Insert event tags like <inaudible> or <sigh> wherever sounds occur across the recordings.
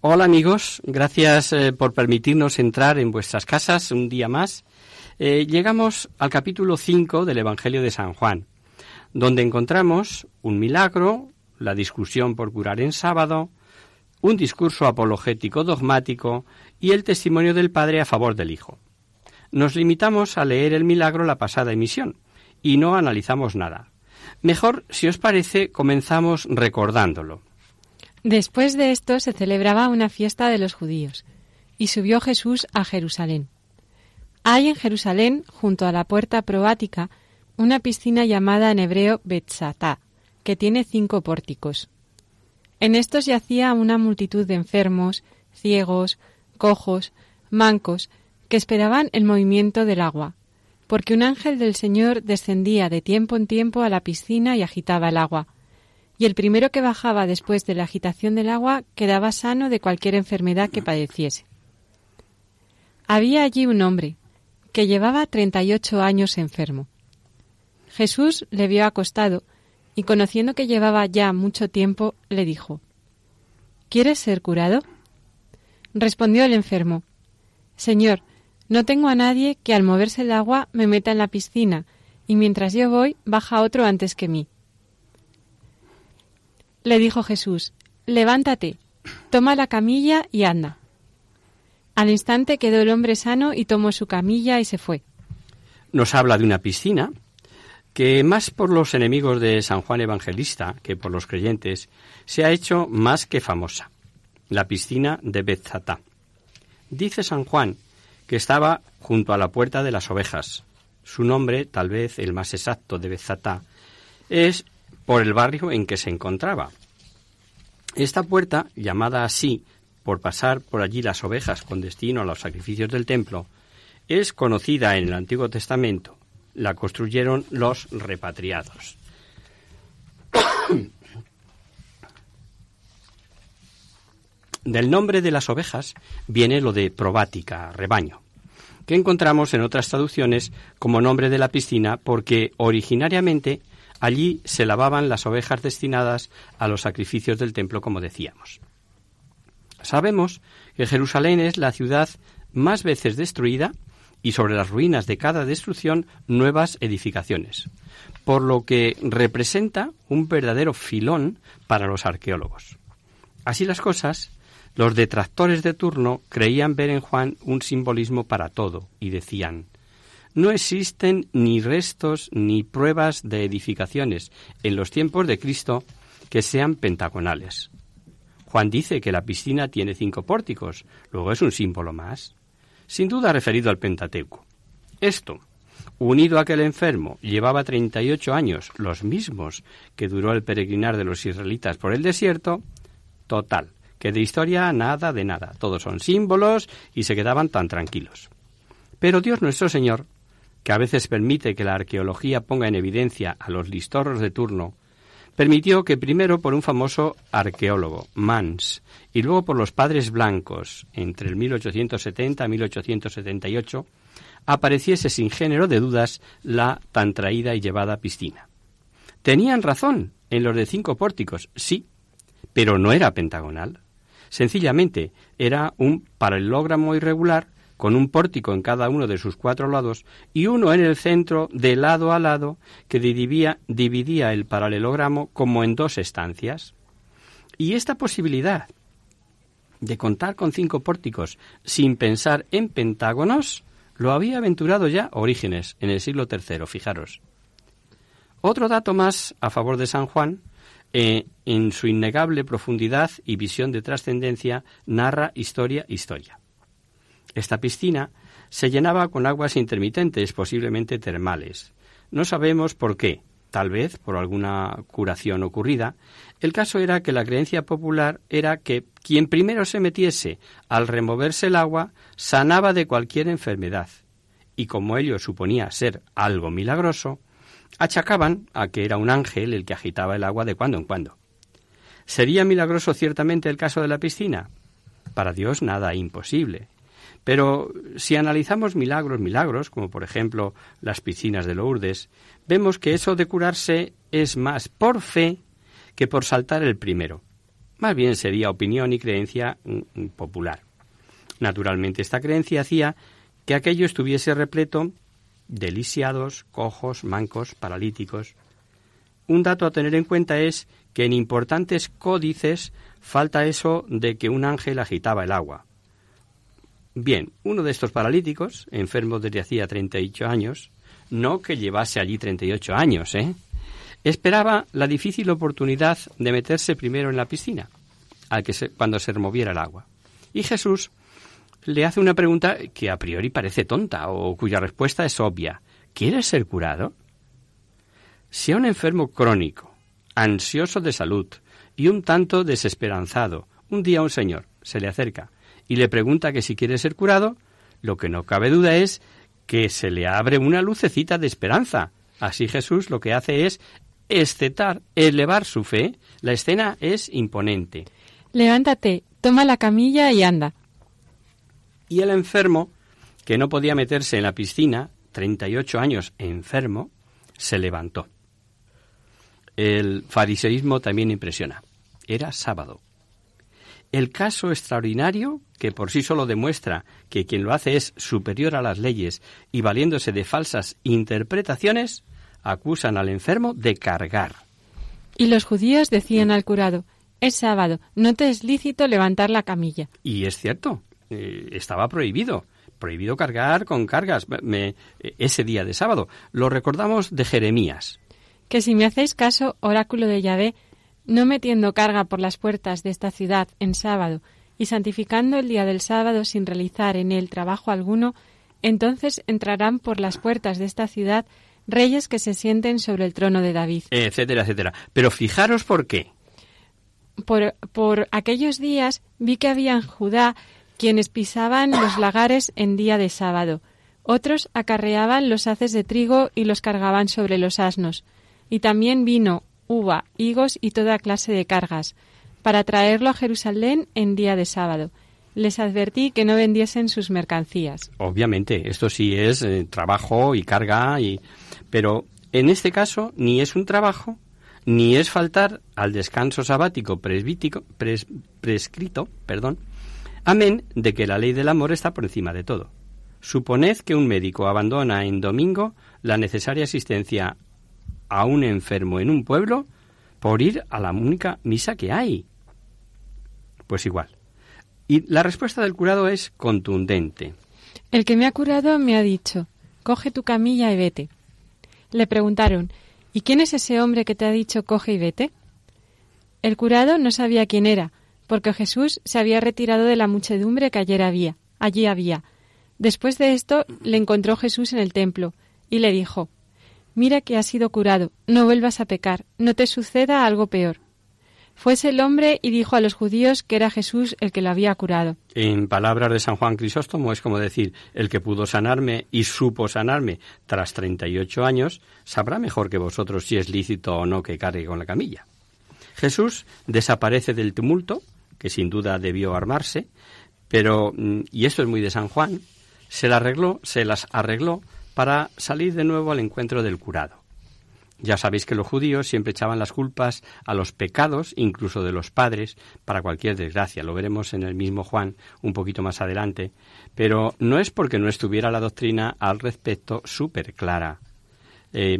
Hola amigos, gracias eh, por permitirnos entrar en vuestras casas un día más. Eh, llegamos al capítulo 5 del Evangelio de San Juan, donde encontramos un milagro, la discusión por curar en sábado, un discurso apologético dogmático y el testimonio del Padre a favor del Hijo. Nos limitamos a leer el milagro la pasada emisión y no analizamos nada. Mejor, si os parece, comenzamos recordándolo. Después de esto se celebraba una fiesta de los judíos, y subió Jesús a Jerusalén. Hay en Jerusalén, junto a la puerta probática, una piscina llamada en hebreo Betzatá, que tiene cinco pórticos. En estos yacía una multitud de enfermos, ciegos, cojos, mancos, que esperaban el movimiento del agua, porque un ángel del Señor descendía de tiempo en tiempo a la piscina y agitaba el agua y el primero que bajaba después de la agitación del agua quedaba sano de cualquier enfermedad que padeciese. Había allí un hombre que llevaba treinta y ocho años enfermo. Jesús le vio acostado y conociendo que llevaba ya mucho tiempo, le dijo ¿Quieres ser curado? Respondió el enfermo Señor, no tengo a nadie que al moverse el agua me meta en la piscina, y mientras yo voy baja otro antes que mí. Le dijo Jesús, Levántate, toma la camilla y anda. Al instante quedó el hombre sano y tomó su camilla y se fue. Nos habla de una piscina que más por los enemigos de San Juan Evangelista que por los creyentes se ha hecho más que famosa, la piscina de Betzatá. Dice San Juan que estaba junto a la puerta de las ovejas. Su nombre, tal vez el más exacto de Betzatá, es por el barrio en que se encontraba. Esta puerta, llamada así por pasar por allí las ovejas con destino a los sacrificios del templo, es conocida en el Antiguo Testamento. La construyeron los repatriados. <coughs> Del nombre de las ovejas viene lo de probática, rebaño, que encontramos en otras traducciones como nombre de la piscina porque originariamente allí se lavaban las ovejas destinadas a los sacrificios del templo, como decíamos. Sabemos que Jerusalén es la ciudad más veces destruida y sobre las ruinas de cada destrucción nuevas edificaciones, por lo que representa un verdadero filón para los arqueólogos. Así las cosas, los detractores de turno creían ver en Juan un simbolismo para todo y decían, no existen ni restos ni pruebas de edificaciones en los tiempos de Cristo que sean pentagonales. Juan dice que la piscina tiene cinco pórticos, luego es un símbolo más. Sin duda referido al Pentateuco. Esto, unido a que el enfermo llevaba 38 años, los mismos que duró el peregrinar de los israelitas por el desierto, total, que de historia nada de nada, todos son símbolos y se quedaban tan tranquilos. Pero Dios nuestro Señor, que a veces permite que la arqueología ponga en evidencia a los listorros de turno, permitió que primero por un famoso arqueólogo, Mans, y luego por los padres blancos, entre el 1870 y 1878, apareciese sin género de dudas la tan traída y llevada piscina. Tenían razón en los de cinco pórticos, sí, pero no era pentagonal. Sencillamente era un paralelogramo irregular con un pórtico en cada uno de sus cuatro lados y uno en el centro de lado a lado que dividía, el paralelogramo como en dos estancias. Y esta posibilidad de contar con cinco pórticos sin pensar en pentágonos lo había aventurado ya Orígenes en el siglo III, fijaros. Otro dato más a favor de San Juan, eh, en su innegable profundidad y visión de trascendencia, narra historia, historia. Esta piscina se llenaba con aguas intermitentes, posiblemente termales. No sabemos por qué, tal vez por alguna curación ocurrida. El caso era que la creencia popular era que quien primero se metiese al removerse el agua sanaba de cualquier enfermedad. Y como ello suponía ser algo milagroso, achacaban a que era un ángel el que agitaba el agua de cuando en cuando. ¿Sería milagroso ciertamente el caso de la piscina? Para Dios nada imposible. Pero si analizamos milagros, milagros, como por ejemplo las piscinas de Lourdes, vemos que eso de curarse es más por fe que por saltar el primero. Más bien sería opinión y creencia mm, mm, popular. Naturalmente esta creencia hacía que aquello estuviese repleto de lisiados, cojos, mancos, paralíticos. Un dato a tener en cuenta es que en importantes códices falta eso de que un ángel agitaba el agua. Bien, uno de estos paralíticos, enfermo desde hacía 38 años, no que llevase allí 38 años, ¿eh? Esperaba la difícil oportunidad de meterse primero en la piscina, al que cuando se removiera el agua. Y Jesús le hace una pregunta que a priori parece tonta o cuya respuesta es obvia. ¿Quieres ser curado? Si a un enfermo crónico, ansioso de salud y un tanto desesperanzado, un día un señor se le acerca y le pregunta que si quiere ser curado, lo que no cabe duda es que se le abre una lucecita de esperanza. Así Jesús lo que hace es excetar, elevar su fe. La escena es imponente. Levántate, toma la camilla y anda. Y el enfermo, que no podía meterse en la piscina, 38 años enfermo, se levantó. El fariseísmo también impresiona. Era sábado. El caso extraordinario, que por sí solo demuestra que quien lo hace es superior a las leyes y valiéndose de falsas interpretaciones, acusan al enfermo de cargar. Y los judíos decían al curado, es sábado, no te es lícito levantar la camilla. Y es cierto, eh, estaba prohibido, prohibido cargar con cargas ese día de sábado. Lo recordamos de Jeremías. Que si me hacéis caso, oráculo de Yahvé, no metiendo carga por las puertas de esta ciudad en sábado y santificando el día del sábado sin realizar en él trabajo alguno, entonces entrarán por las puertas de esta ciudad reyes que se sienten sobre el trono de David. Etcétera, etcétera. Pero fijaros por qué. Por, por aquellos días vi que había en Judá quienes pisaban los lagares en día de sábado. Otros acarreaban los haces de trigo y los cargaban sobre los asnos. Y también vino, uva, higos y toda clase de cargas, para traerlo a Jerusalén en día de sábado. Les advertí que no vendiesen sus mercancías. Obviamente, esto sí es eh, trabajo y carga, y... pero en este caso ni es un trabajo, ni es faltar al descanso sabático presbítico, prescrito, perdón, amén de que la ley del amor está por encima de todo. Suponed que un médico abandona en domingo la necesaria asistencia a un enfermo en un pueblo por ir a la única misa que hay. Pues igual. Y la respuesta del curado es contundente. El que me ha curado me ha dicho, coge tu camilla y vete. Le preguntaron, ¿y quién es ese hombre que te ha dicho coge y vete? El curado no sabía quién era, porque Jesús se había retirado de la muchedumbre que ayer había, allí había. Después de esto le encontró Jesús en el templo y le dijo, Mira que has sido curado, no vuelvas a pecar, no te suceda algo peor. Fuese el hombre y dijo a los judíos que era Jesús el que lo había curado. En palabras de San Juan Crisóstomo es como decir, el que pudo sanarme y supo sanarme tras 38 años, sabrá mejor que vosotros si es lícito o no que cargue con la camilla. Jesús desaparece del tumulto, que sin duda debió armarse, pero, mm, y esto es muy de San Juan, se, arregló, se las arregló para salir de nuevo al encuentro del curado. Ya sabéis que los judíos siempre echaban las culpas a los pecados, incluso de los padres, para cualquier desgracia. Lo veremos en el mismo Juan un poquito más adelante. Pero no es porque no estuviera la doctrina al respecto súper clara. Eh,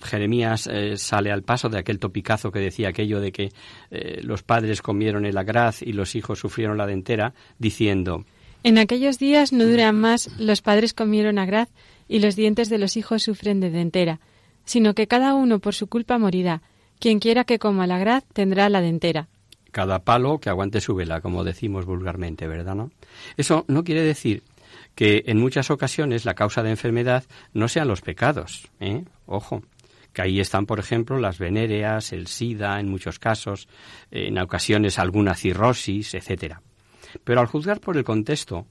Jeremías eh, sale al paso de aquel topicazo que decía aquello de que eh, los padres comieron el agraz y los hijos sufrieron la dentera, diciendo En aquellos días no duran más los padres comieron agraz y los dientes de los hijos sufren de dentera sino que cada uno por su culpa morirá. Quien quiera que coma la graz tendrá la dentera. Cada palo que aguante su vela, como decimos vulgarmente, ¿verdad? No? Eso no quiere decir que en muchas ocasiones la causa de enfermedad no sean los pecados, ¿eh? Ojo, que ahí están, por ejemplo, las venéreas, el SIDA, en muchos casos, en ocasiones alguna cirrosis, etcétera. Pero al juzgar por el contexto,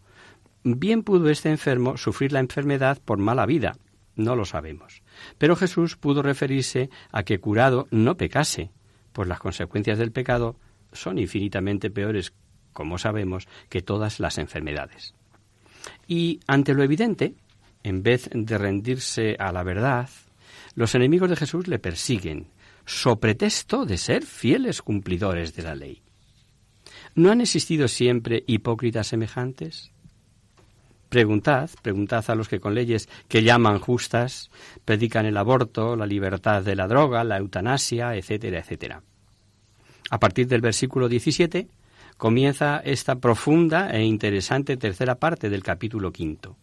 bien pudo este enfermo sufrir la enfermedad por mala vida, no lo sabemos. Pero Jesús pudo referirse a que curado no pecase, pues las consecuencias del pecado son infinitamente peores, como sabemos, que todas las enfermedades. Y ante lo evidente, en vez de rendirse a la verdad, los enemigos de Jesús le persiguen, so pretexto de ser fieles cumplidores de la ley. ¿No han existido siempre hipócritas semejantes? Preguntad, preguntad a los que con leyes que llaman justas predican el aborto, la libertad de la droga, la eutanasia, etcétera, etcétera. A partir del versículo 17 comienza esta profunda e interesante tercera parte del capítulo quinto.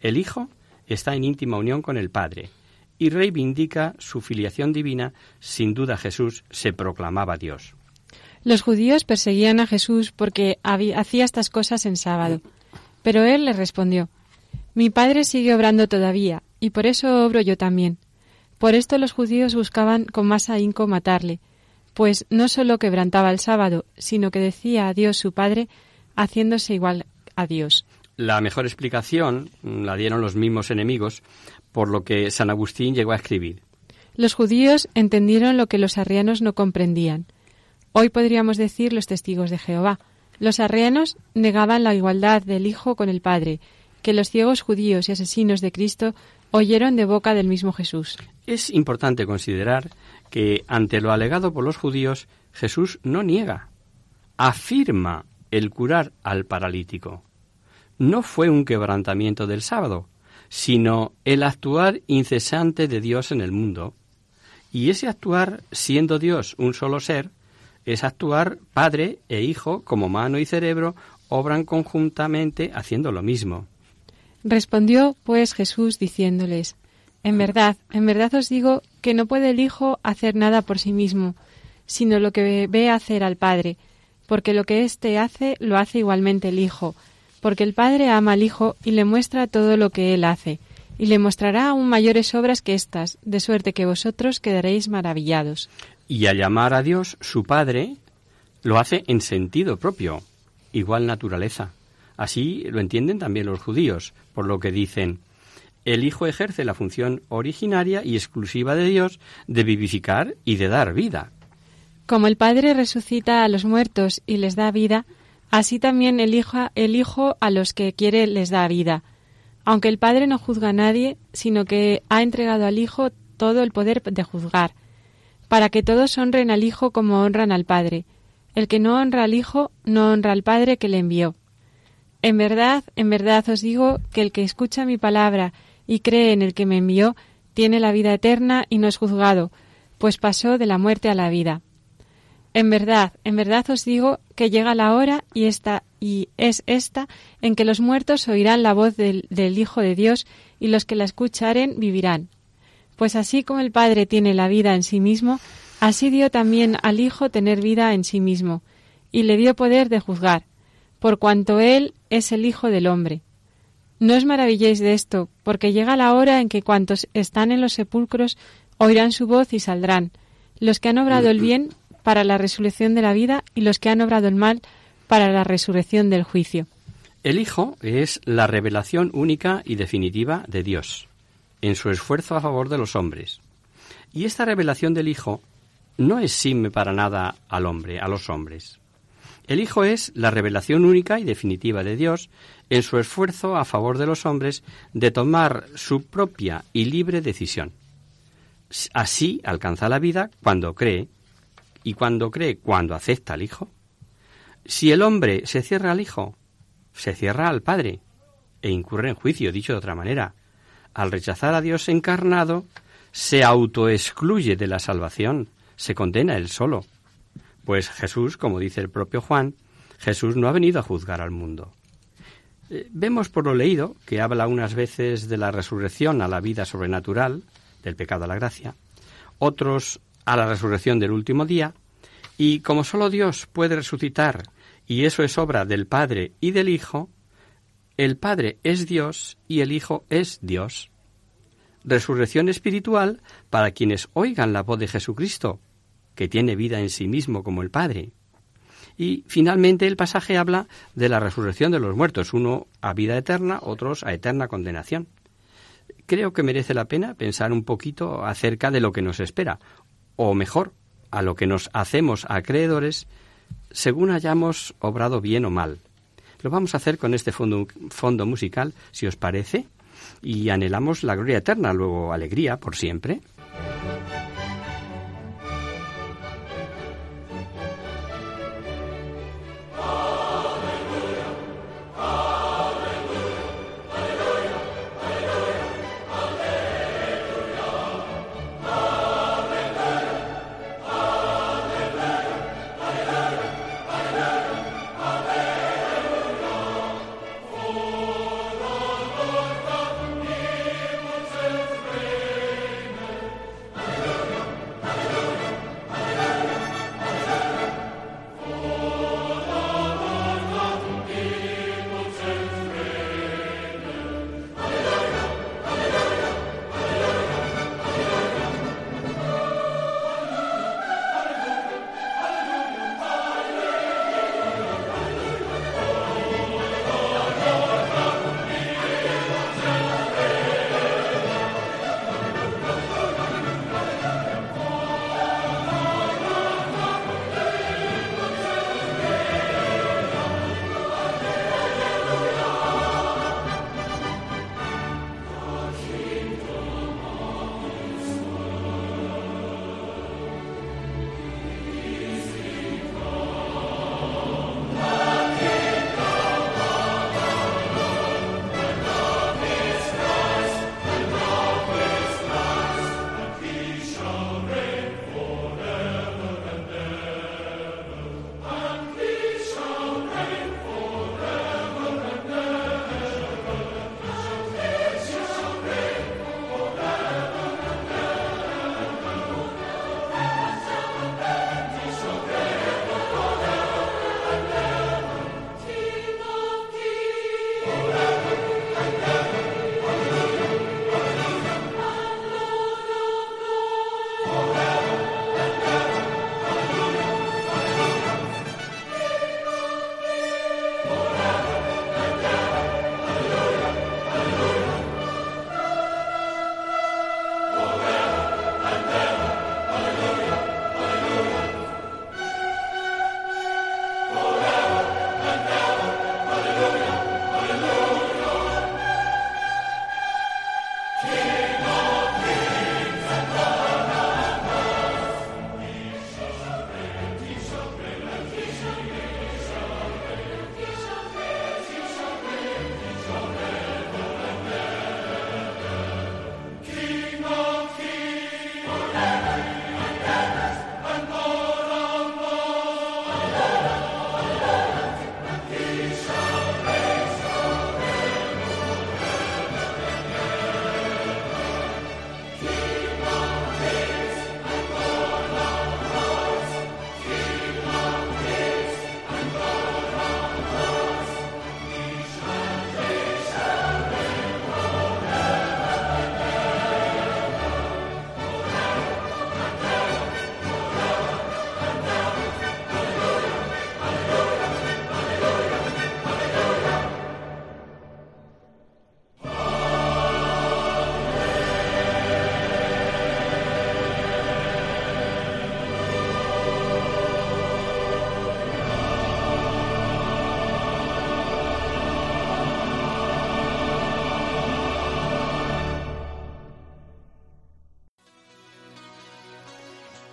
El Hijo está en íntima unión con el Padre y reivindica su filiación divina. Sin duda Jesús se proclamaba Dios. Los judíos perseguían a Jesús porque hacía estas cosas en sábado. Pero él le respondió, Mi padre sigue obrando todavía, y por eso obro yo también. Por esto los judíos buscaban con más ahínco matarle, pues no sólo quebrantaba el sábado, sino que decía a Dios su Padre, haciéndose igual a Dios. La mejor explicación la dieron los mismos enemigos, por lo que San Agustín llegó a escribir. Los judíos entendieron lo que los arrianos no comprendían. Hoy podríamos decir los testigos de Jehová, los arrianos negaban la igualdad del Hijo con el Padre, que los ciegos judíos y asesinos de Cristo oyeron de boca del mismo Jesús. Es importante considerar que ante lo alegado por los judíos, Jesús no niega, afirma el curar al paralítico. No fue un quebrantamiento del sábado, sino el actuar incesante de Dios en el mundo. Y ese actuar, siendo Dios un solo ser, es actuar padre e hijo como mano y cerebro obran conjuntamente haciendo lo mismo. Respondió pues Jesús diciéndoles, En verdad, en verdad os digo que no puede el Hijo hacer nada por sí mismo, sino lo que ve hacer al Padre, porque lo que éste hace lo hace igualmente el Hijo, porque el Padre ama al Hijo y le muestra todo lo que él hace, y le mostrará aún mayores obras que éstas, de suerte que vosotros quedaréis maravillados y al llamar a Dios su Padre, lo hace en sentido propio, igual naturaleza. Así lo entienden también los judíos, por lo que dicen, el Hijo ejerce la función originaria y exclusiva de Dios de vivificar y de dar vida. Como el Padre resucita a los muertos y les da vida, así también el Hijo, el hijo a los que quiere les da vida. Aunque el Padre no juzga a nadie, sino que ha entregado al Hijo todo el poder de juzgar, para que todos honren al Hijo como honran al Padre. El que no honra al Hijo, no honra al Padre que le envió. En verdad, en verdad os digo que el que escucha mi palabra y cree en el que me envió, tiene la vida eterna y no es juzgado, pues pasó de la muerte a la vida. En verdad, en verdad os digo que llega la hora y esta y es esta en que los muertos oirán la voz del, del Hijo de Dios y los que la escucharen vivirán. Pues así como el Padre tiene la vida en sí mismo, así dio también al Hijo tener vida en sí mismo, y le dio poder de juzgar, por cuanto Él es el Hijo del hombre. No os maravilléis de esto, porque llega la hora en que cuantos están en los sepulcros oirán su voz y saldrán, los que han obrado el bien para la resurrección de la vida y los que han obrado el mal para la resurrección del juicio. El Hijo es la revelación única y definitiva de Dios en su esfuerzo a favor de los hombres. Y esta revelación del Hijo no exime para nada al hombre, a los hombres. El Hijo es la revelación única y definitiva de Dios en su esfuerzo a favor de los hombres de tomar su propia y libre decisión. Así alcanza la vida cuando cree, y cuando cree cuando acepta al Hijo. Si el hombre se cierra al Hijo, se cierra al Padre e incurre en juicio, dicho de otra manera. Al rechazar a Dios encarnado, se autoexcluye de la salvación, se condena él solo. Pues Jesús, como dice el propio Juan, Jesús no ha venido a juzgar al mundo. Eh, vemos por lo leído que habla unas veces de la resurrección a la vida sobrenatural, del pecado a la gracia, otros a la resurrección del último día, y como solo Dios puede resucitar, y eso es obra del Padre y del Hijo, el Padre es Dios y el Hijo es Dios. Resurrección espiritual para quienes oigan la voz de Jesucristo, que tiene vida en sí mismo como el Padre. Y finalmente el pasaje habla de la resurrección de los muertos, uno a vida eterna, otros a eterna condenación. Creo que merece la pena pensar un poquito acerca de lo que nos espera, o mejor, a lo que nos hacemos acreedores según hayamos obrado bien o mal. Lo vamos a hacer con este fondo, fondo musical, si os parece, y anhelamos la gloria eterna, luego alegría por siempre.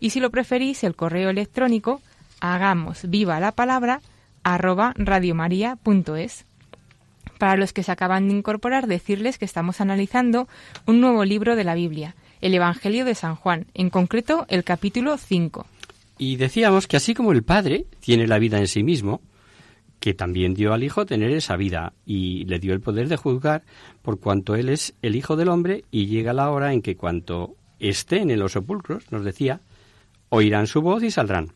Y si lo preferís, el correo electrónico hagamos viva la palabra arroba radiomaria.es. Para los que se acaban de incorporar, decirles que estamos analizando un nuevo libro de la Biblia, el Evangelio de San Juan, en concreto el capítulo 5. Y decíamos que así como el Padre tiene la vida en sí mismo, que también dio al Hijo tener esa vida y le dio el poder de juzgar por cuanto Él es el Hijo del Hombre y llega la hora en que cuanto estén en los sepulcros, nos decía, oirán su voz y saldrán.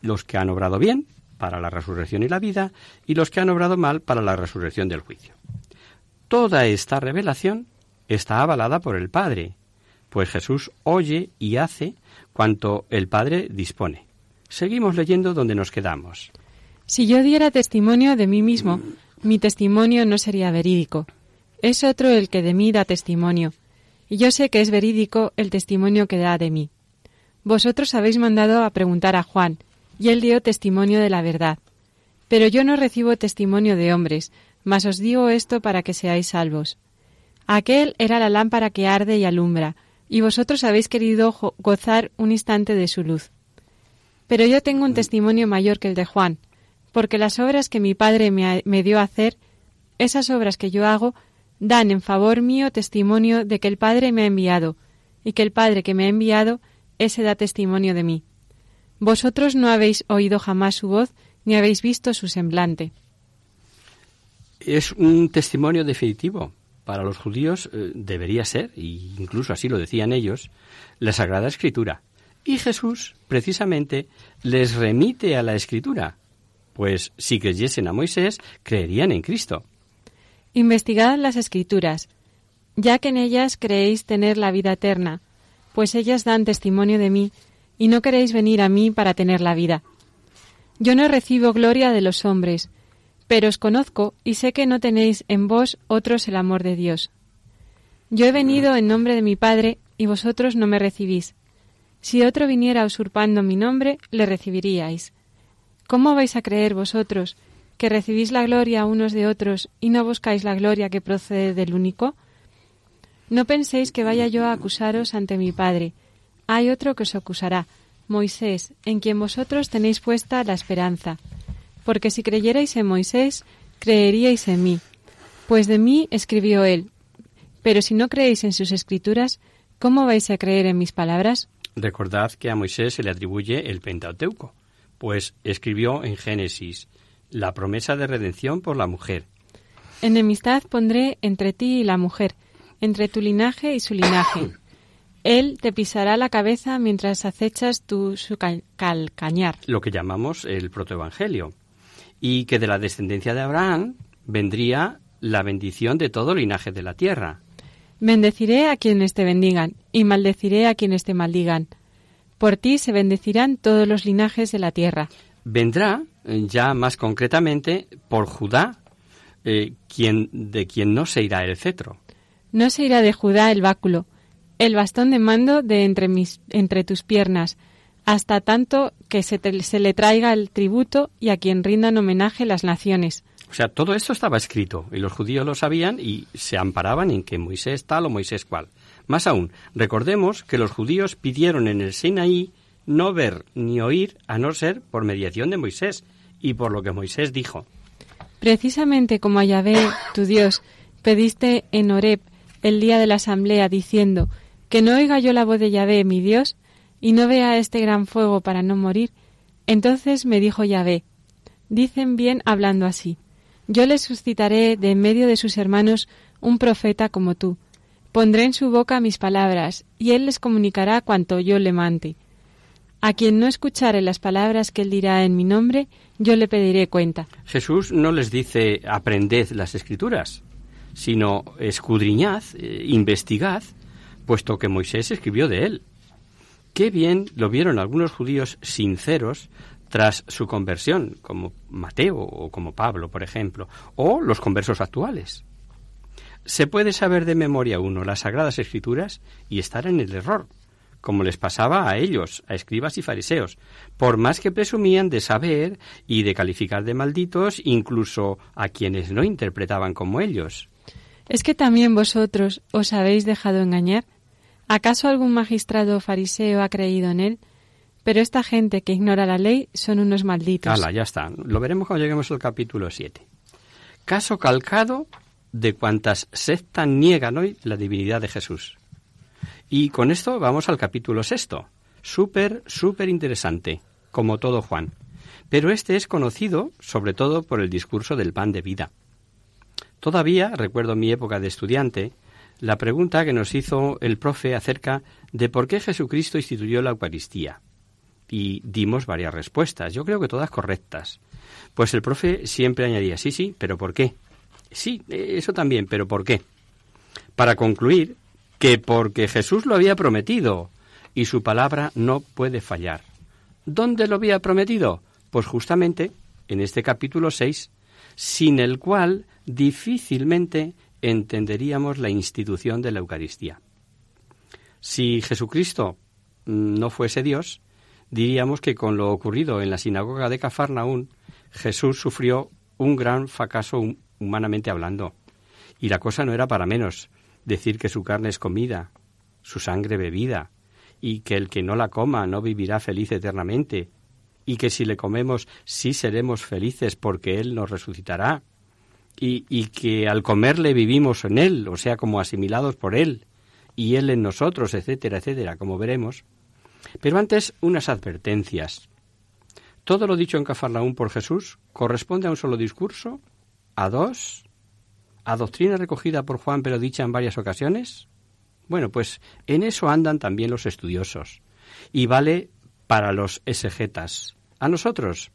Los que han obrado bien para la resurrección y la vida y los que han obrado mal para la resurrección del juicio. Toda esta revelación está avalada por el Padre, pues Jesús oye y hace cuanto el Padre dispone. Seguimos leyendo donde nos quedamos. Si yo diera testimonio de mí mismo, mi testimonio no sería verídico. Es otro el que de mí da testimonio, y yo sé que es verídico el testimonio que da de mí. Vosotros habéis mandado a preguntar a Juan, y él dio testimonio de la verdad. Pero yo no recibo testimonio de hombres, mas os digo esto para que seáis salvos. Aquel era la lámpara que arde y alumbra, y vosotros habéis querido gozar un instante de su luz. Pero yo tengo un testimonio mayor que el de Juan, porque las obras que mi Padre me, me dio a hacer, esas obras que yo hago, dan en favor mío testimonio de que el Padre me ha enviado, y que el Padre que me ha enviado, ese da testimonio de mí. Vosotros no habéis oído jamás su voz, ni habéis visto su semblante. Es un testimonio definitivo. Para los judíos eh, debería ser, y incluso así lo decían ellos, la Sagrada Escritura. Y Jesús, precisamente, les remite a la Escritura, pues si creyesen a Moisés, creerían en Cristo. Investigad las escrituras, ya que en ellas creéis tener la vida eterna, pues ellas dan testimonio de mí, y no queréis venir a mí para tener la vida. Yo no recibo gloria de los hombres, pero os conozco y sé que no tenéis en vos otros el amor de Dios. Yo he venido en nombre de mi Padre, y vosotros no me recibís. Si otro viniera usurpando mi nombre, le recibiríais. ¿Cómo vais a creer vosotros que recibís la gloria unos de otros y no buscáis la gloria que procede del único? No penséis que vaya yo a acusaros ante mi Padre. Hay otro que os acusará, Moisés, en quien vosotros tenéis puesta la esperanza. Porque si creyerais en Moisés, creeríais en mí, pues de mí escribió él. Pero si no creéis en sus escrituras, ¿cómo vais a creer en mis palabras? Recordad que a Moisés se le atribuye el Pentateuco, pues escribió en Génesis la promesa de redención por la mujer. Enemistad pondré entre ti y la mujer, entre tu linaje y su linaje. Él te pisará la cabeza mientras acechas tu su cal- calcañar. lo que llamamos el protoevangelio, y que de la descendencia de Abraham vendría la bendición de todo linaje de la tierra. Bendeciré a quienes te bendigan, y maldeciré a quienes te maldigan. Por ti se bendecirán todos los linajes de la tierra. Vendrá, eh, ya más concretamente, por Judá, eh, quien, de quien no se irá el cetro. No se irá de Judá el báculo, el bastón de mando de entre, mis, entre tus piernas, hasta tanto que se, te- se le traiga el tributo y a quien rindan homenaje las naciones. O sea, todo esto estaba escrito y los judíos lo sabían y se amparaban en que Moisés tal o Moisés cual. Más aún, recordemos que los judíos pidieron en el Sinaí no ver ni oír a no ser por mediación de Moisés y por lo que Moisés dijo. Precisamente como a Yahvé, tu Dios, pediste en Horeb el día de la asamblea, diciendo, que no oiga yo la voz de Yahvé, mi Dios, y no vea este gran fuego para no morir. Entonces me dijo Yahvé, dicen bien hablando así, yo les suscitaré de en medio de sus hermanos un profeta como tú. Pondré en su boca mis palabras, y él les comunicará cuanto yo le mande. A quien no escuchare las palabras que él dirá en mi nombre, yo le pediré cuenta. Jesús no les dice aprended las escrituras, sino escudriñad, eh, investigad, puesto que Moisés escribió de él. Qué bien lo vieron algunos judíos sinceros tras su conversión, como Mateo o como Pablo, por ejemplo, o los conversos actuales. Se puede saber de memoria uno las sagradas escrituras y estar en el error, como les pasaba a ellos, a escribas y fariseos, por más que presumían de saber y de calificar de malditos incluso a quienes no interpretaban como ellos. ¿Es que también vosotros os habéis dejado engañar? ¿Acaso algún magistrado fariseo ha creído en él? Pero esta gente que ignora la ley son unos malditos. Hala, ya está. Lo veremos cuando lleguemos al capítulo 7. Caso calcado de cuantas sectas niegan hoy la divinidad de Jesús. Y con esto vamos al capítulo sexto. Súper, súper interesante, como todo Juan. Pero este es conocido sobre todo por el discurso del pan de vida. Todavía recuerdo mi época de estudiante, la pregunta que nos hizo el profe acerca de por qué Jesucristo instituyó la Eucaristía. Y dimos varias respuestas, yo creo que todas correctas. Pues el profe siempre añadía, sí, sí, pero ¿por qué? Sí, eso también, pero ¿por qué? Para concluir, que porque Jesús lo había prometido y su palabra no puede fallar. ¿Dónde lo había prometido? Pues justamente en este capítulo 6, sin el cual difícilmente entenderíamos la institución de la Eucaristía. Si Jesucristo no fuese Dios, diríamos que con lo ocurrido en la sinagoga de Cafarnaún, Jesús sufrió un gran fracaso humanamente hablando. Y la cosa no era para menos, decir que su carne es comida, su sangre bebida, y que el que no la coma no vivirá feliz eternamente, y que si le comemos sí seremos felices porque Él nos resucitará, y, que al comerle vivimos en Él, o sea, como asimilados por Él, y Él en nosotros, etcétera, etcétera, como veremos. Pero antes, unas advertencias. Todo lo dicho en Cafarnaún por Jesús corresponde a un solo discurso, a dos, a doctrina recogida por Juan pero dicha en varias ocasiones? Bueno, pues en eso andan también los estudiosos. Y vale para los exegetas. A nosotros,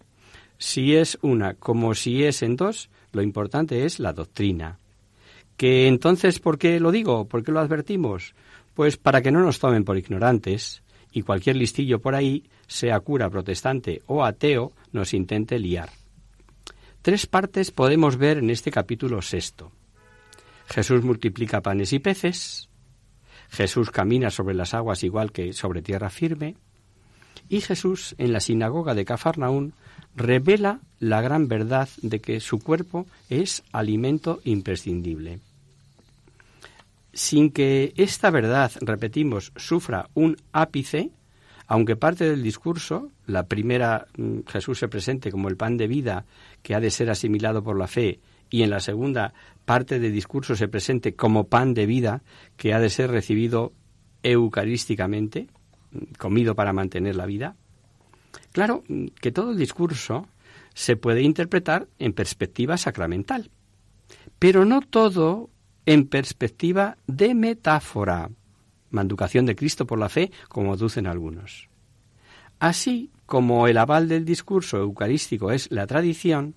si es una como si es en dos, lo importante es la doctrina. Que entonces, ¿por qué lo digo? ¿Por qué lo advertimos? Pues para que no nos tomen por ignorantes y cualquier listillo por ahí, sea cura protestante o ateo, nos intente liar. Tres partes podemos ver en este capítulo sexto. Jesús multiplica panes y peces, Jesús camina sobre las aguas igual que sobre tierra firme, y Jesús en la sinagoga de Cafarnaún revela la gran verdad de que su cuerpo es alimento imprescindible. Sin que esta verdad, repetimos, sufra un ápice, aunque parte del discurso, la primera mm, Jesús se presente como el pan de vida que ha de ser asimilado por la fe, y en la segunda parte del discurso se presente como pan de vida que ha de ser recibido eucarísticamente, comido para mantener la vida. Claro que todo el discurso se puede interpretar en perspectiva sacramental, pero no todo en perspectiva de metáfora, manducación de Cristo por la fe, como aducen algunos. Así como el aval del discurso eucarístico es la tradición,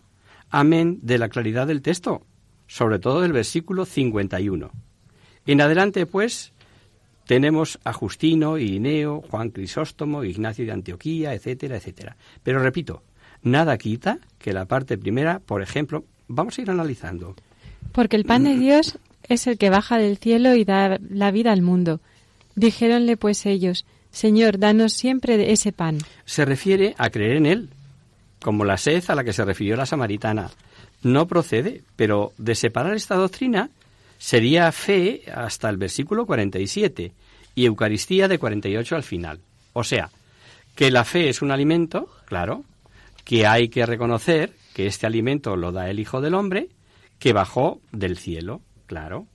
amén de la claridad del texto, sobre todo del versículo 51. En adelante, pues, tenemos a Justino, Irineo, Juan Crisóstomo, Ignacio de Antioquía, etcétera, etcétera. Pero repito, nada quita que la parte primera, por ejemplo, vamos a ir analizando. Porque el pan de Dios es el que baja del cielo y da la vida al mundo. Dijéronle pues ellos, Señor, danos siempre de ese pan. Se refiere a creer en él, como la sed a la que se refirió la samaritana. No procede, pero de separar esta doctrina sería fe hasta el versículo 47 y Eucaristía de 48 al final. O sea, que la fe es un alimento, claro, que hay que reconocer que este alimento lo da el Hijo del Hombre, que bajó del cielo, claro.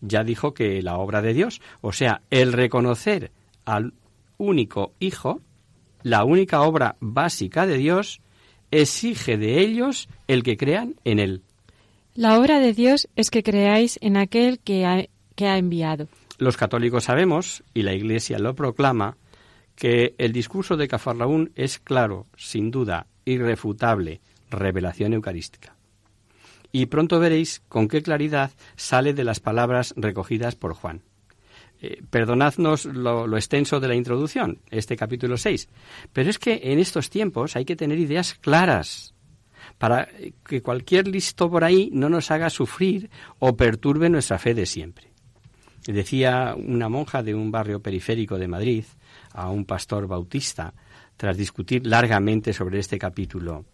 Ya dijo que la obra de Dios, o sea, el reconocer al único Hijo, la única obra básica de Dios, exige de ellos el que crean en Él. La obra de Dios es que creáis en aquel que ha, enviado. Los católicos sabemos, y la Iglesia lo proclama, que el discurso de Cafarnaún es claro, sin duda, irrefutable, revelación eucarística. Y pronto veréis con qué claridad sale de las palabras recogidas por Juan. Eh, perdonadnos lo, lo, extenso de la introducción, este capítulo 6. Pero es que en estos tiempos hay que tener ideas claras para que cualquier listo por ahí no nos haga sufrir o perturbe nuestra fe de siempre. Decía una monja de un barrio periférico de Madrid a un pastor bautista, tras discutir largamente sobre este capítulo.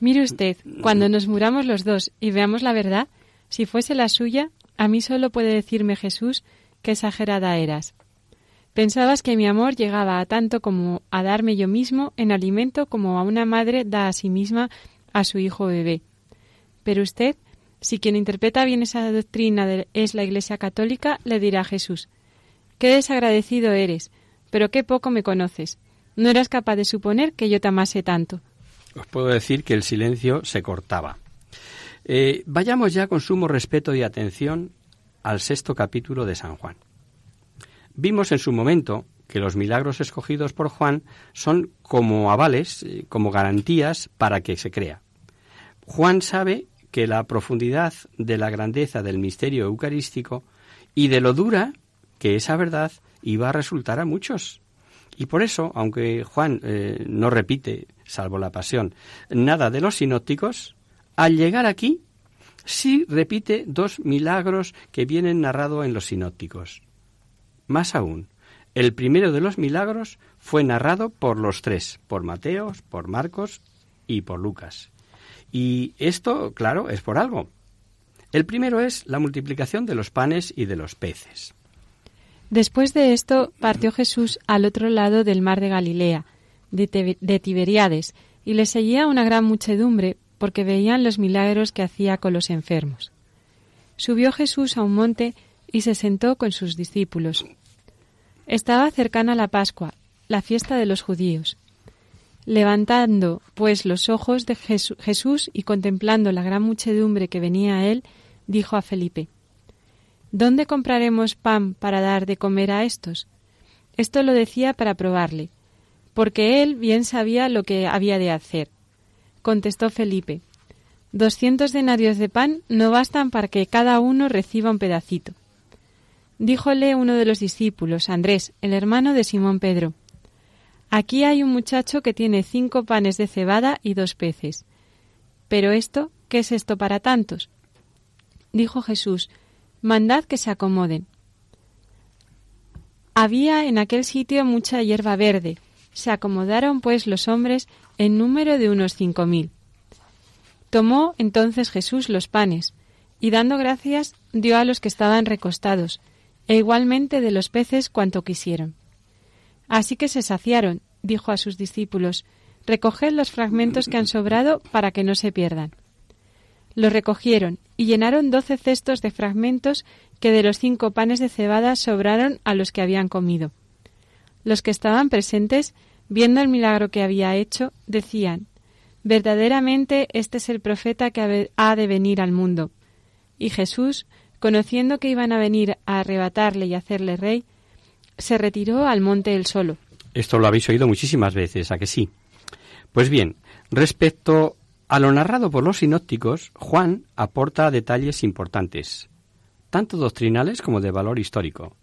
Mire usted, cuando nos muramos los dos y veamos la verdad, si fuese la suya, a mí solo puede decirme Jesús qué exagerada eras. Pensabas que mi amor llegaba a tanto como a darme yo mismo en alimento como a una madre da a sí misma a su hijo bebé. Pero usted, si quien interpreta bien esa doctrina es la Iglesia Católica, le dirá a Jesús, Qué desagradecido eres, pero qué poco me conoces. No eras capaz de suponer que yo te amase tanto. Os puedo decir que el silencio se cortaba. Eh, vayamos ya con sumo respeto y atención al sexto capítulo de San Juan. Vimos en su momento que los milagros escogidos por Juan son como avales, eh, como garantías para que se crea. Juan sabe que la profundidad de la grandeza del misterio eucarístico y de lo dura que esa verdad iba a resultar a muchos. Y por eso, aunque Juan eh, no repite, salvo la pasión, nada de los sinópticos, al llegar aquí sí repite dos milagros que vienen narrados en los sinópticos. Más aún, el primero de los milagros fue narrado por los tres, por Mateos, por Marcos y por Lucas. Y esto, claro, es por algo. El primero es la multiplicación de los panes y de los peces. Después de esto partió Jesús al otro lado del mar de Galilea, de, Tiberiades, y le seguía una gran muchedumbre porque veían los milagros que hacía con los enfermos. Subió Jesús a un monte y se sentó con sus discípulos. Estaba cercana la Pascua, la fiesta de los judíos. Levantando, pues, los ojos de Jesús y contemplando la gran muchedumbre que venía a él, dijo a Felipe, ¿Dónde compraremos pan para dar de comer a estos? Esto lo decía para probarle, porque él bien sabía lo que había de hacer. Contestó Felipe, Doscientos denarios de pan no bastan para que cada uno reciba un pedacito. Díjole uno de los discípulos, Andrés, el hermano de Simón Pedro. Aquí hay un muchacho que tiene cinco panes de cebada y dos peces. Pero esto, ¿qué es esto para tantos? Dijo Jesús, mandad que se acomoden. Había en aquel sitio mucha hierba verde. Se acomodaron pues los hombres en número de unos cinco mil. Tomó entonces Jesús los panes, y dando gracias dio a los que estaban recostados, e igualmente de los peces cuanto quisieron. Así que se saciaron, dijo a sus discípulos, recoged los fragmentos que han sobrado para que no se pierdan. Los recogieron y llenaron doce cestos de fragmentos que de los cinco panes de cebada sobraron a los que habían comido. Los que estaban presentes, viendo el milagro que había hecho, decían, Verdaderamente este es el profeta que ha de venir al mundo. Y Jesús, conociendo que iban a venir a arrebatarle y hacerle rey, se retiró al monte él solo. Esto lo habéis oído muchísimas veces, ¿a que sí? Pues bien, respecto a lo narrado por los sinópticos, Juan aporta detalles importantes, tanto doctrinales como de valor histórico,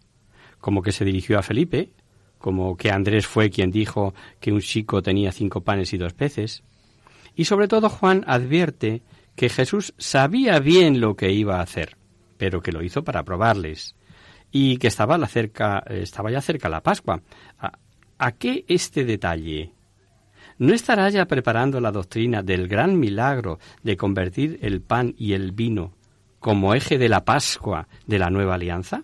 como que se dirigió a Felipe, como que Andrés fue quien dijo que un chico tenía cinco panes y dos peces, y sobre todo Juan advierte que Jesús sabía bien lo que iba a hacer pero que lo hizo para probarles y que estaba, la cerca, estaba ya cerca la Pascua. ¿A, qué este detalle? ¿No estará ya preparando la doctrina del gran milagro de convertir el pan y el vino como eje de la Pascua de la nueva alianza?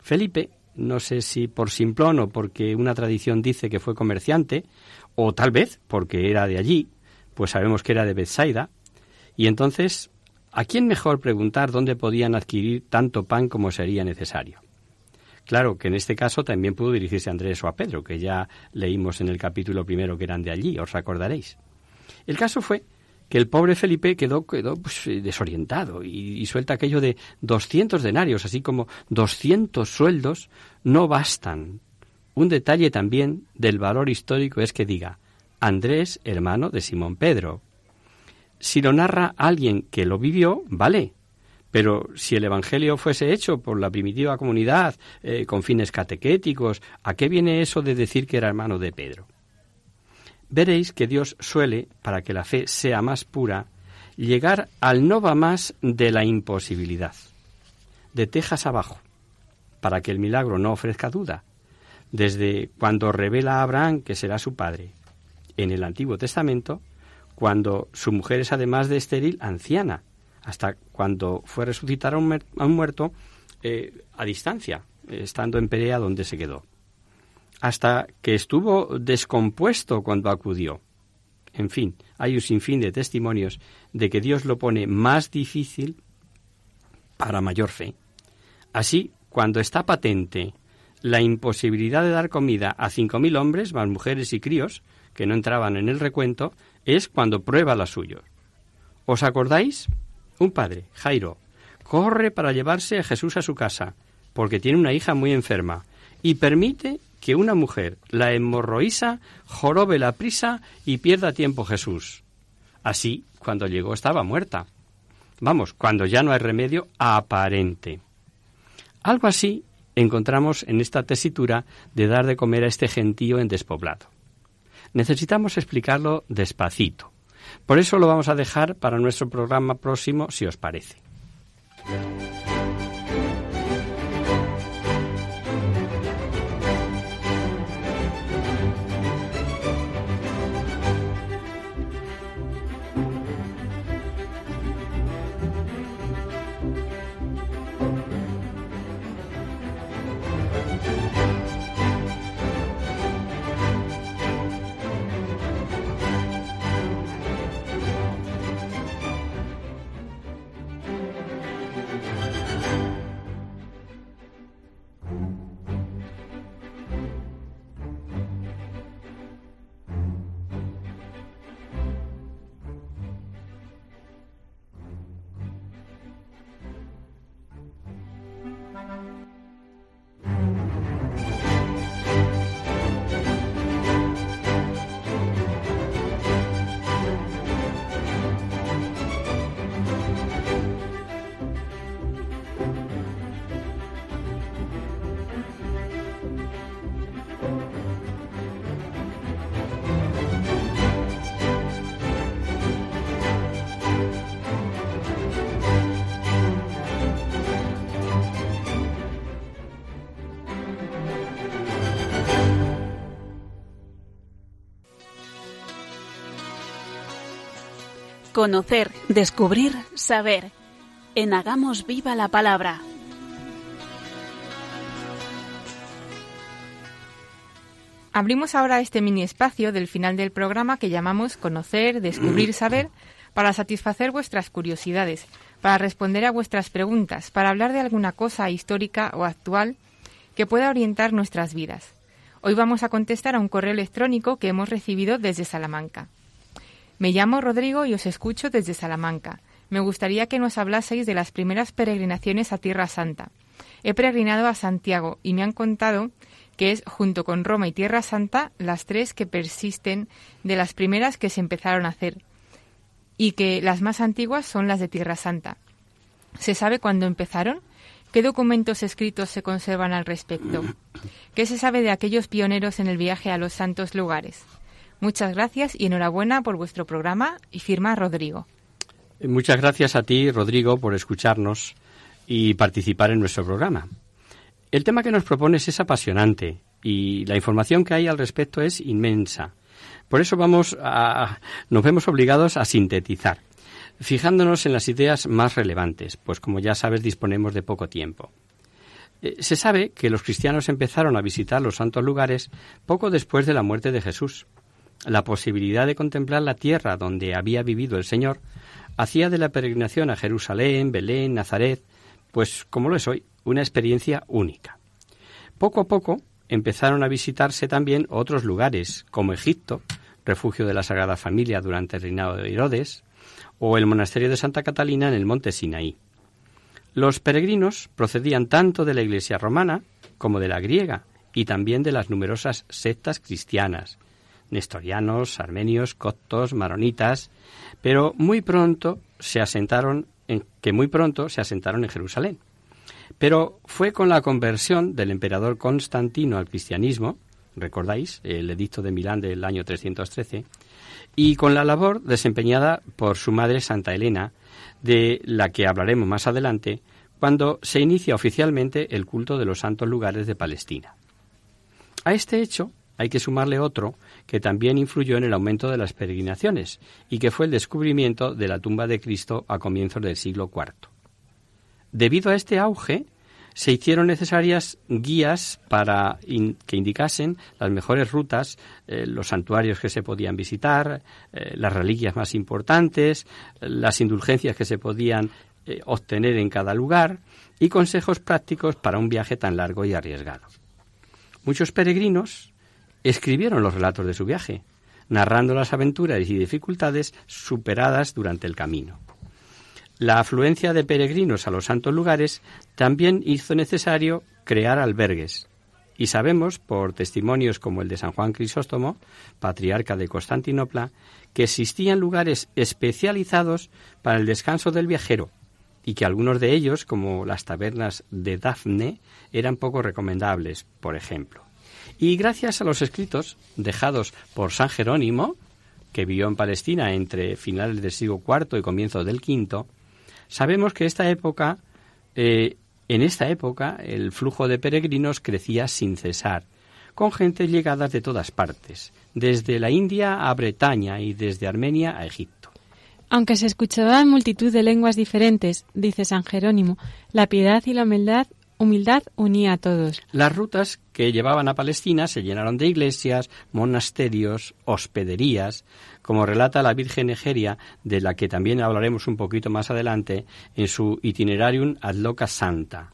Felipe, no sé si por simplón o porque una tradición dice que fue comerciante, o tal vez porque era de allí, pues sabemos que era de Bethsaida, y entonces ¿A quién mejor preguntar dónde podían adquirir tanto pan como sería necesario? Claro que en este caso también pudo dirigirse a Andrés o a Pedro, que ya leímos en el capítulo primero que eran de allí, os recordaréis. El caso fue que el pobre Felipe quedó, quedó pues, desorientado y, y, suelta aquello de 200 denarios, así como 200 sueldos, no bastan. Un detalle también del valor histórico es que diga Andrés, hermano de Simón Pedro, si lo narra alguien que lo vivió, vale, Pero si el Evangelio fuese hecho por la primitiva comunidad eh, con fines catequéticos, ¿a qué viene eso de decir que era hermano de Pedro? Veréis que Dios suele, para que la fe sea más pura, llegar al no va más de la imposibilidad, de tejas abajo, para que el milagro no ofrezca duda, desde cuando revela a Abraham que será su padre, en el Antiguo Testamento, cuando su mujer es además de estéril anciana, hasta cuando fue a resucitar a un, muerto eh, a distancia, estando en Perea donde se quedó, hasta que estuvo descompuesto cuando acudió. En fin, hay un sinfín de testimonios de que Dios lo pone más difícil para mayor fe. Así, cuando está patente la imposibilidad de dar comida a cinco mil hombres, más mujeres y críos, que no entraban en el recuento, es cuando prueba la suyo. ¿Os acordáis? Un padre, Jairo, corre para llevarse a Jesús a su casa, porque tiene una hija muy enferma, y permite que una mujer, la hemorroísa, jorobe la prisa y pierda tiempo Jesús. Así, cuando llegó estaba muerta. Vamos, cuando ya no hay remedio aparente. Algo así encontramos en esta tesitura de dar de comer a este gentío en despoblado. Necesitamos explicarlo despacito. Por eso lo vamos a dejar para nuestro programa próximo, si os parece. Conocer, descubrir, saber. En Hagamos Viva la Palabra. Abrimos ahora este mini espacio del final del programa que llamamos Conocer, Descubrir, Saber para satisfacer vuestras curiosidades, para responder a vuestras preguntas, para hablar de alguna cosa histórica o actual que pueda orientar nuestras vidas. Hoy vamos a contestar a un correo electrónico que hemos recibido desde Salamanca. Me llamo Rodrigo y os escucho desde Salamanca. Me gustaría que nos hablaseis de las primeras peregrinaciones a Tierra Santa. He peregrinado a Santiago y me han contado que es, junto con Roma y Tierra Santa, las tres que persisten de las primeras que se empezaron a hacer, y que las más antiguas son las de Tierra Santa. ¿Se sabe cuándo empezaron? ¿Qué documentos escritos se conservan al respecto? ¿Qué se sabe de aquellos pioneros en el viaje a los santos lugares? Muchas gracias y enhorabuena por vuestro programa y firma Rodrigo. Eh, muchas gracias a ti, Rodrigo, por escucharnos y participar en nuestro programa. El tema que nos propones es apasionante y la información que hay al respecto es inmensa. Por eso vamos a, nos vemos obligados a sintetizar, fijándonos en las ideas más relevantes, pues como ya sabes disponemos de poco tiempo. Eh, se sabe que los cristianos empezaron a visitar los santos lugares poco después de la muerte de Jesús, la posibilidad de contemplar la tierra donde había vivido el Señor, hacía de la peregrinación a Jerusalén, Belén, Nazaret, pues como lo es hoy, una experiencia única. Poco a poco empezaron a visitarse también otros lugares, como Egipto, refugio de la Sagrada Familia durante el reinado de Herodes, o el monasterio de Santa Catalina en el monte Sinaí. Los peregrinos procedían tanto de la Iglesia romana como de la griega y también de las numerosas sectas cristianas, nestorianos, armenios, coptos, maronitas, pero muy pronto se asentaron en que muy pronto se asentaron en Jerusalén. Pero fue con la conversión del emperador Constantino al cristianismo, recordáis, el edicto de Milán del año 313, y con la labor desempeñada por su madre Santa Elena, de la que hablaremos más adelante, cuando se inicia oficialmente el culto de los santos lugares de Palestina. A este hecho hay que sumarle otro que también influyó en el aumento de las peregrinaciones y que fue el descubrimiento de la tumba de Cristo a comienzos del siglo IV. Debido a este auge, se hicieron necesarias guías para que indicasen las mejores rutas, eh, los santuarios que se podían visitar, eh, las reliquias más importantes, las indulgencias que se podían eh, obtener en cada lugar y consejos prácticos para un viaje tan largo y arriesgado. Muchos peregrinos escribieron los relatos de su viaje, narrando las aventuras y dificultades superadas durante el camino. La afluencia de peregrinos a los santos lugares también hizo necesario crear albergues. Y sabemos, por testimonios como el de San Juan Crisóstomo, patriarca de Constantinopla, que existían lugares especializados para el descanso del viajero y que algunos de ellos, como las tabernas de Dafne, eran poco recomendables, por ejemplo. Y gracias a los escritos dejados por San Jerónimo, que vivió en Palestina entre finales del siglo IV y comienzos del V, Sabemos que esta época, eh, en esta época, el flujo de peregrinos crecía sin cesar, con gente llegadas de todas partes, desde la India a Bretaña y desde Armenia a Egipto. Aunque se escuchaban multitud de lenguas diferentes, dice San Jerónimo, la piedad y la humildad humildad unía a todos. Las rutas que llevaban a Palestina se llenaron de iglesias, monasterios, hospederías, como relata la Virgen Egeria, de la que también hablaremos un poquito más adelante, en su Itinerarium ad loca santa.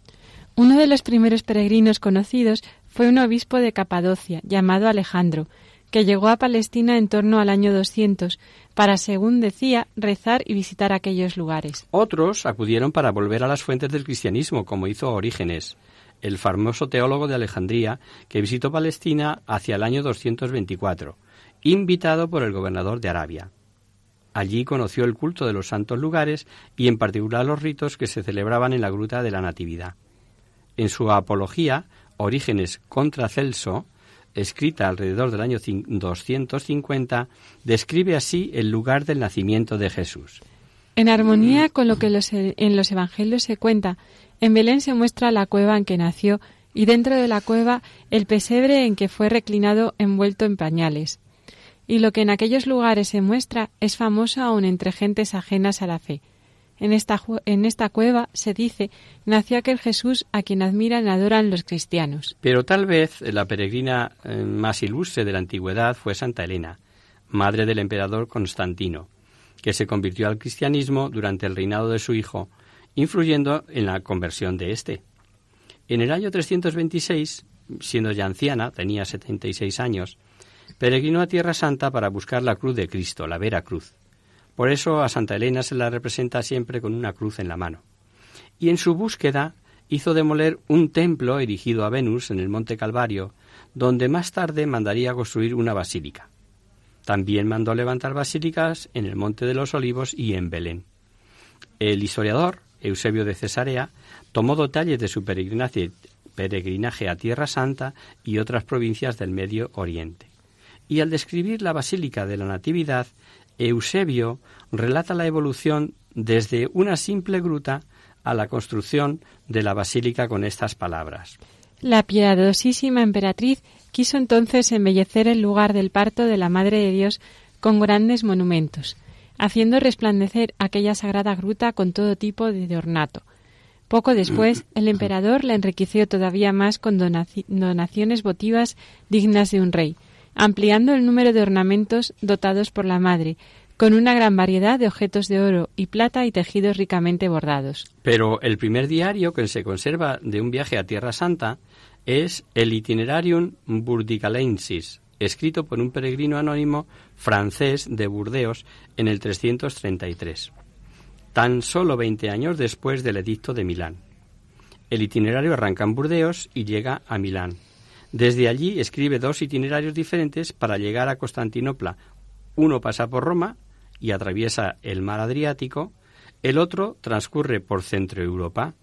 Uno de los primeros peregrinos conocidos fue un obispo de Capadocia, llamado Alejandro, que llegó a Palestina en torno al año 200 para, según decía, rezar y visitar aquellos lugares. Otros acudieron para volver a las fuentes del cristianismo, como hizo Orígenes, el famoso teólogo de Alejandría, que visitó Palestina hacia el año 224, invitado por el gobernador de Arabia. Allí conoció el culto de los santos lugares y en particular los ritos que se celebraban en la gruta de la Natividad. En su apología, Orígenes contra Celso, escrita alrededor del año 250, describe así el lugar del nacimiento de Jesús. En armonía con lo que en los evangelios se cuenta, en Belén se muestra la cueva en que nació y dentro de la cueva el pesebre en que fue reclinado envuelto en pañales. Y lo que en aquellos lugares se muestra es famoso aún entre gentes ajenas a la fe. En esta, en esta cueva, se dice, nació aquel Jesús a quien admiran y adoran los cristianos. Pero tal vez la peregrina eh, más ilustre de la antigüedad fue Santa Elena, madre del emperador Constantino, que se convirtió al cristianismo durante el reinado de su hijo, influyendo en la conversión de éste. En el año 326, siendo ya anciana, tenía 76 años, peregrinó a Tierra Santa para buscar la cruz de Cristo, la Vera Cruz. Por eso a Santa Elena se la representa siempre con una cruz en la mano. Y en su búsqueda hizo demoler un templo erigido a Venus en el Monte Calvario, donde más tarde mandaría construir una basílica. También mandó levantar basílicas en el Monte de los Olivos y en Belén. El historiador, Eusebio de Cesarea, tomó detalles de su peregrinaje, peregrinaje a Tierra Santa y otras provincias del Medio Oriente. Y al describir la Basílica de la Natividad, Eusebio relata la evolución desde una simple gruta a la construcción de la basílica con estas palabras. La piadosísima emperatriz quiso entonces embellecer el lugar del parto de la Madre de Dios con grandes monumentos, haciendo resplandecer aquella sagrada gruta con todo tipo de ornato. Poco después, <clears throat> el emperador la enriqueció todavía más con donaciones votivas dignas de un rey, ampliando el número de ornamentos dotados por la madre, con una gran variedad de objetos de oro y plata y tejidos ricamente bordados. Pero el primer diario que se conserva de un viaje a Tierra Santa es el Itinerarium Burdicalensis, escrito por un peregrino anónimo francés de Burdeos en el 333, tan solo 20 años después del Edicto de Milán. El itinerario arranca en Burdeos y llega a Milán, desde allí escribe dos itinerarios diferentes para llegar a Constantinopla. Uno pasa por Roma y atraviesa el mar Adriático El otro transcurre por Centro Europa,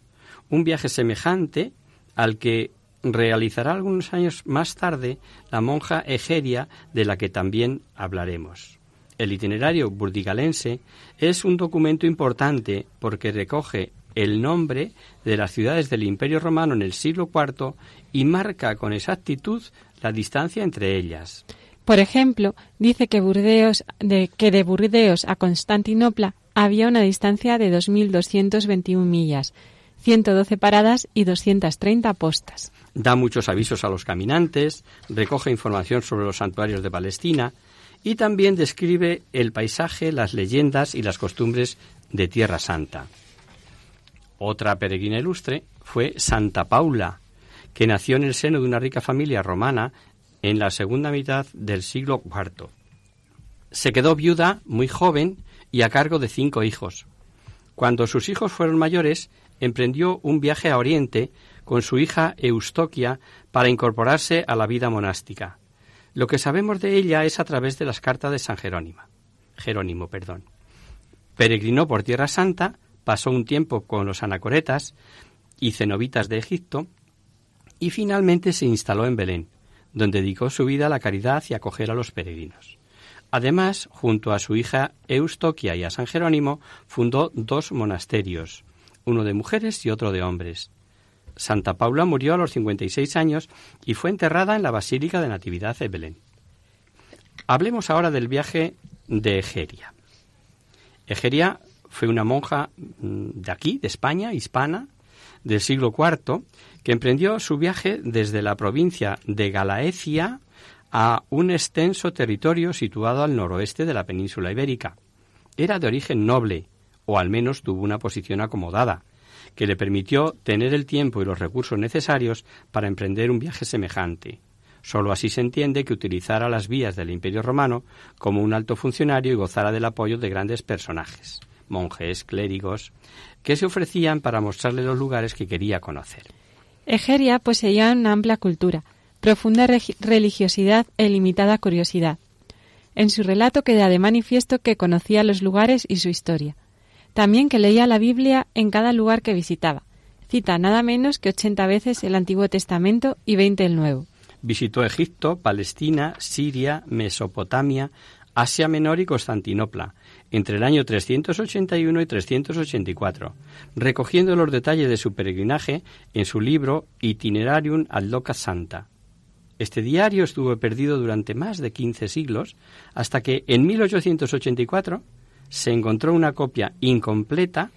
un viaje semejante al que realizará algunos años más tarde la monja Egeria, de la que también hablaremos. El itinerario burdigalense es un documento importante porque recoge el nombre de las ciudades del Imperio Romano en el siglo IV y marca con exactitud la distancia entre ellas. Por ejemplo, dice que, Burdeos, de, que de Burdeos a Constantinopla había una distancia de 2.221 millas, 112 paradas y 230 postas. Da muchos avisos a los caminantes, recoge información sobre los santuarios de Palestina y también describe el paisaje, las leyendas y las costumbres de Tierra Santa. Otra peregrina ilustre fue Santa Paula, que nació en el seno de una rica familia romana en la segunda mitad del siglo IV. Se quedó viuda muy joven y a cargo de cinco hijos. Cuando sus hijos fueron mayores, emprendió un viaje a Oriente con su hija Eustoquia para incorporarse a la vida monástica. Lo que sabemos de ella es a través de las cartas de San Jerónimo. Jerónimo, perdón. Peregrinó por Tierra Santa, pasó un tiempo con los anacoretas y cenobitas de Egipto y finalmente se instaló en Belén, donde dedicó su vida a la caridad y a acoger a los peregrinos. Además, junto a su hija Eustoquia y a San Jerónimo, fundó dos monasterios, uno de mujeres y otro de hombres. Santa Paula murió a los 56 años y fue enterrada en la Basílica de Natividad de Belén. Hablemos ahora del viaje de Egeria. Egeria fue una monja mm, de aquí, de España, hispana, del siglo IV, que emprendió su viaje desde la provincia de Galaecia a un extenso territorio situado al noroeste de la península ibérica. Era de origen noble, o al menos tuvo una posición acomodada, que le permitió tener el tiempo y los recursos necesarios para emprender un viaje semejante. Solo así se entiende que utilizara las vías del Imperio Romano como un alto funcionario y gozara del apoyo de grandes personajes, monjes, clérigos, que se ofrecían para mostrarle los lugares que quería conocer. Egeria poseía una amplia cultura, profunda religiosidad e limitada curiosidad. En su relato queda de manifiesto que conocía los lugares y su historia. También que leía la Biblia en cada lugar que visitaba. Cita nada menos que 80 veces el Antiguo Testamento y 20 el Nuevo. Visitó Egipto, Palestina, Siria, Mesopotamia, Asia Menor y Constantinopla, entre el año 381 y 384, recogiendo los detalles de su peregrinaje en su libro Itinerarium ad Loca Santa. Este diario estuvo perdido durante más de 15 siglos, hasta que en 1884 se encontró una copia incompleta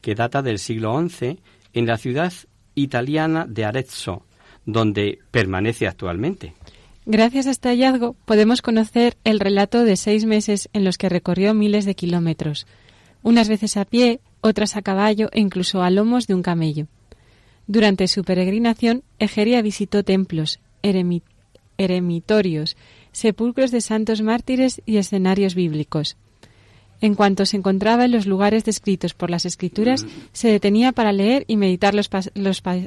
que data del siglo XI en la ciudad italiana de Arezzo, donde permanece actualmente. Gracias a este hallazgo podemos conocer el relato de seis meses en los que recorrió miles de kilómetros, unas veces a pie, otras a caballo e incluso a lomos de un camello. Durante su peregrinación, Egeria visitó templos, eremitorios, sepulcros de santos mártires y escenarios bíblicos. En cuanto se encontraba en los lugares descritos por las escrituras, se detenía para leer y meditar los,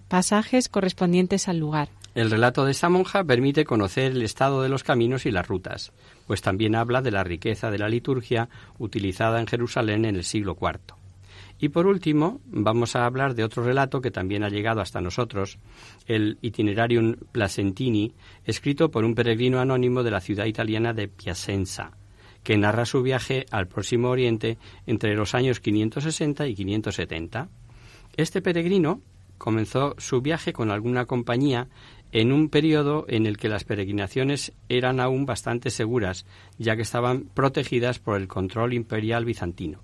pasajes correspondientes al lugar. El relato de esta monja permite conocer el estado de los caminos y las rutas, pues también habla de la riqueza de la liturgia utilizada en Jerusalén en el siglo IV. Y por último, vamos a hablar de otro relato que también ha llegado hasta nosotros, el Itinerarium Placentini, escrito por un peregrino anónimo de la ciudad italiana de Piacenza, que narra su viaje al Próximo Oriente entre los años 560 y 570. Este peregrino comenzó su viaje con alguna compañía en un periodo en el que las peregrinaciones eran aún bastante seguras, ya que estaban protegidas por el control imperial bizantino.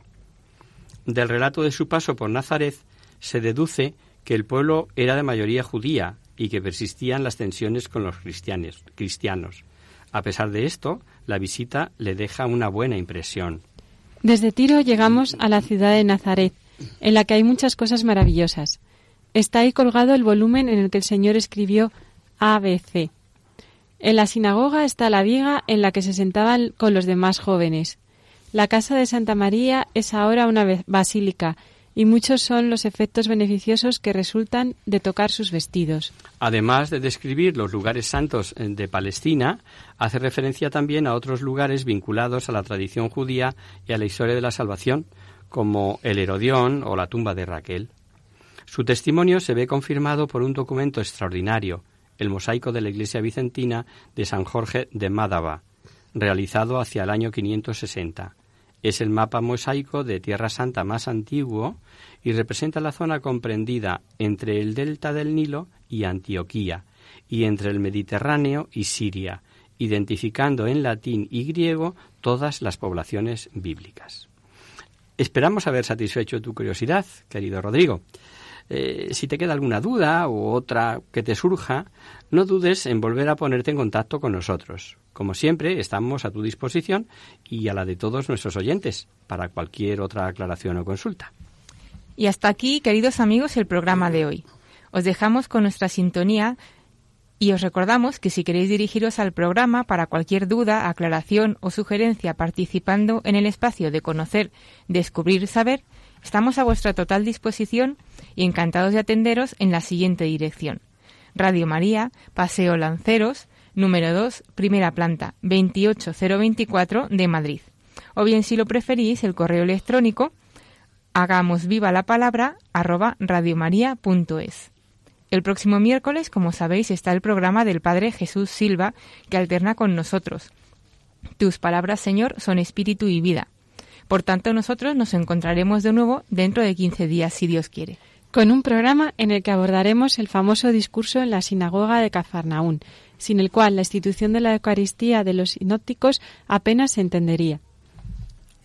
Del relato de su paso por Nazaret se deduce que el pueblo era de mayoría judía y que persistían las tensiones con los cristianos. A pesar de esto, la visita le deja una buena impresión. Desde Tiro llegamos a la ciudad de Nazaret, en la que hay muchas cosas maravillosas. Está ahí colgado el volumen en el que el Señor escribió ABC. En la sinagoga está la viga en la que se sentaban con los demás jóvenes. La casa de Santa María es ahora una basílica y muchos son los efectos beneficiosos que resultan de tocar sus vestidos. Además de describir los lugares santos eh, de Palestina, hace referencia también a otros lugares vinculados a la tradición judía y a la historia de la salvación, como el Herodión o la tumba de Raquel. Su testimonio se ve confirmado por un documento extraordinario, el mosaico de la iglesia vicentina de San Jorge de Mádava, realizado hacia el año 560. Es el mapa mosaico de Tierra Santa más antiguo y representa la zona comprendida entre el delta del Nilo y Antioquía, y entre el Mediterráneo y Siria, identificando en latín y griego todas las poblaciones bíblicas. Esperamos haber satisfecho tu curiosidad, querido Rodrigo. Eh, si te queda alguna duda u otra que te surja, no dudes en volver a ponerte en contacto con nosotros. Como siempre, estamos a tu disposición y a la de todos nuestros oyentes para cualquier otra aclaración o consulta. Y hasta aquí, queridos amigos, el programa de hoy. Os dejamos con nuestra sintonía y os recordamos que si queréis dirigiros al programa para cualquier duda, aclaración o sugerencia participando en el espacio de conocer, descubrir, saber, estamos a vuestra total disposición y encantados de atenderos en la siguiente dirección. Radio María, Paseo Lanceros, número 2, primera planta, 28024 de Madrid. O bien, si lo preferís, el correo electrónico hagamos viva la palabra arroba radiomaria.es. El próximo miércoles, como sabéis, está el programa del Padre Jesús Silva, que alterna con nosotros. Tus palabras, Señor, son espíritu y vida. Por tanto, nosotros nos encontraremos de nuevo dentro de 15 días, si Dios quiere. Con un programa en el que abordaremos el famoso discurso en la sinagoga de Cafarnaún, sin el cual la institución de la Eucaristía de los sinópticos apenas se entendería.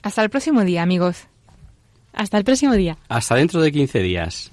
Hasta el próximo día, amigos. Hasta el próximo día. Hasta dentro de 15 días.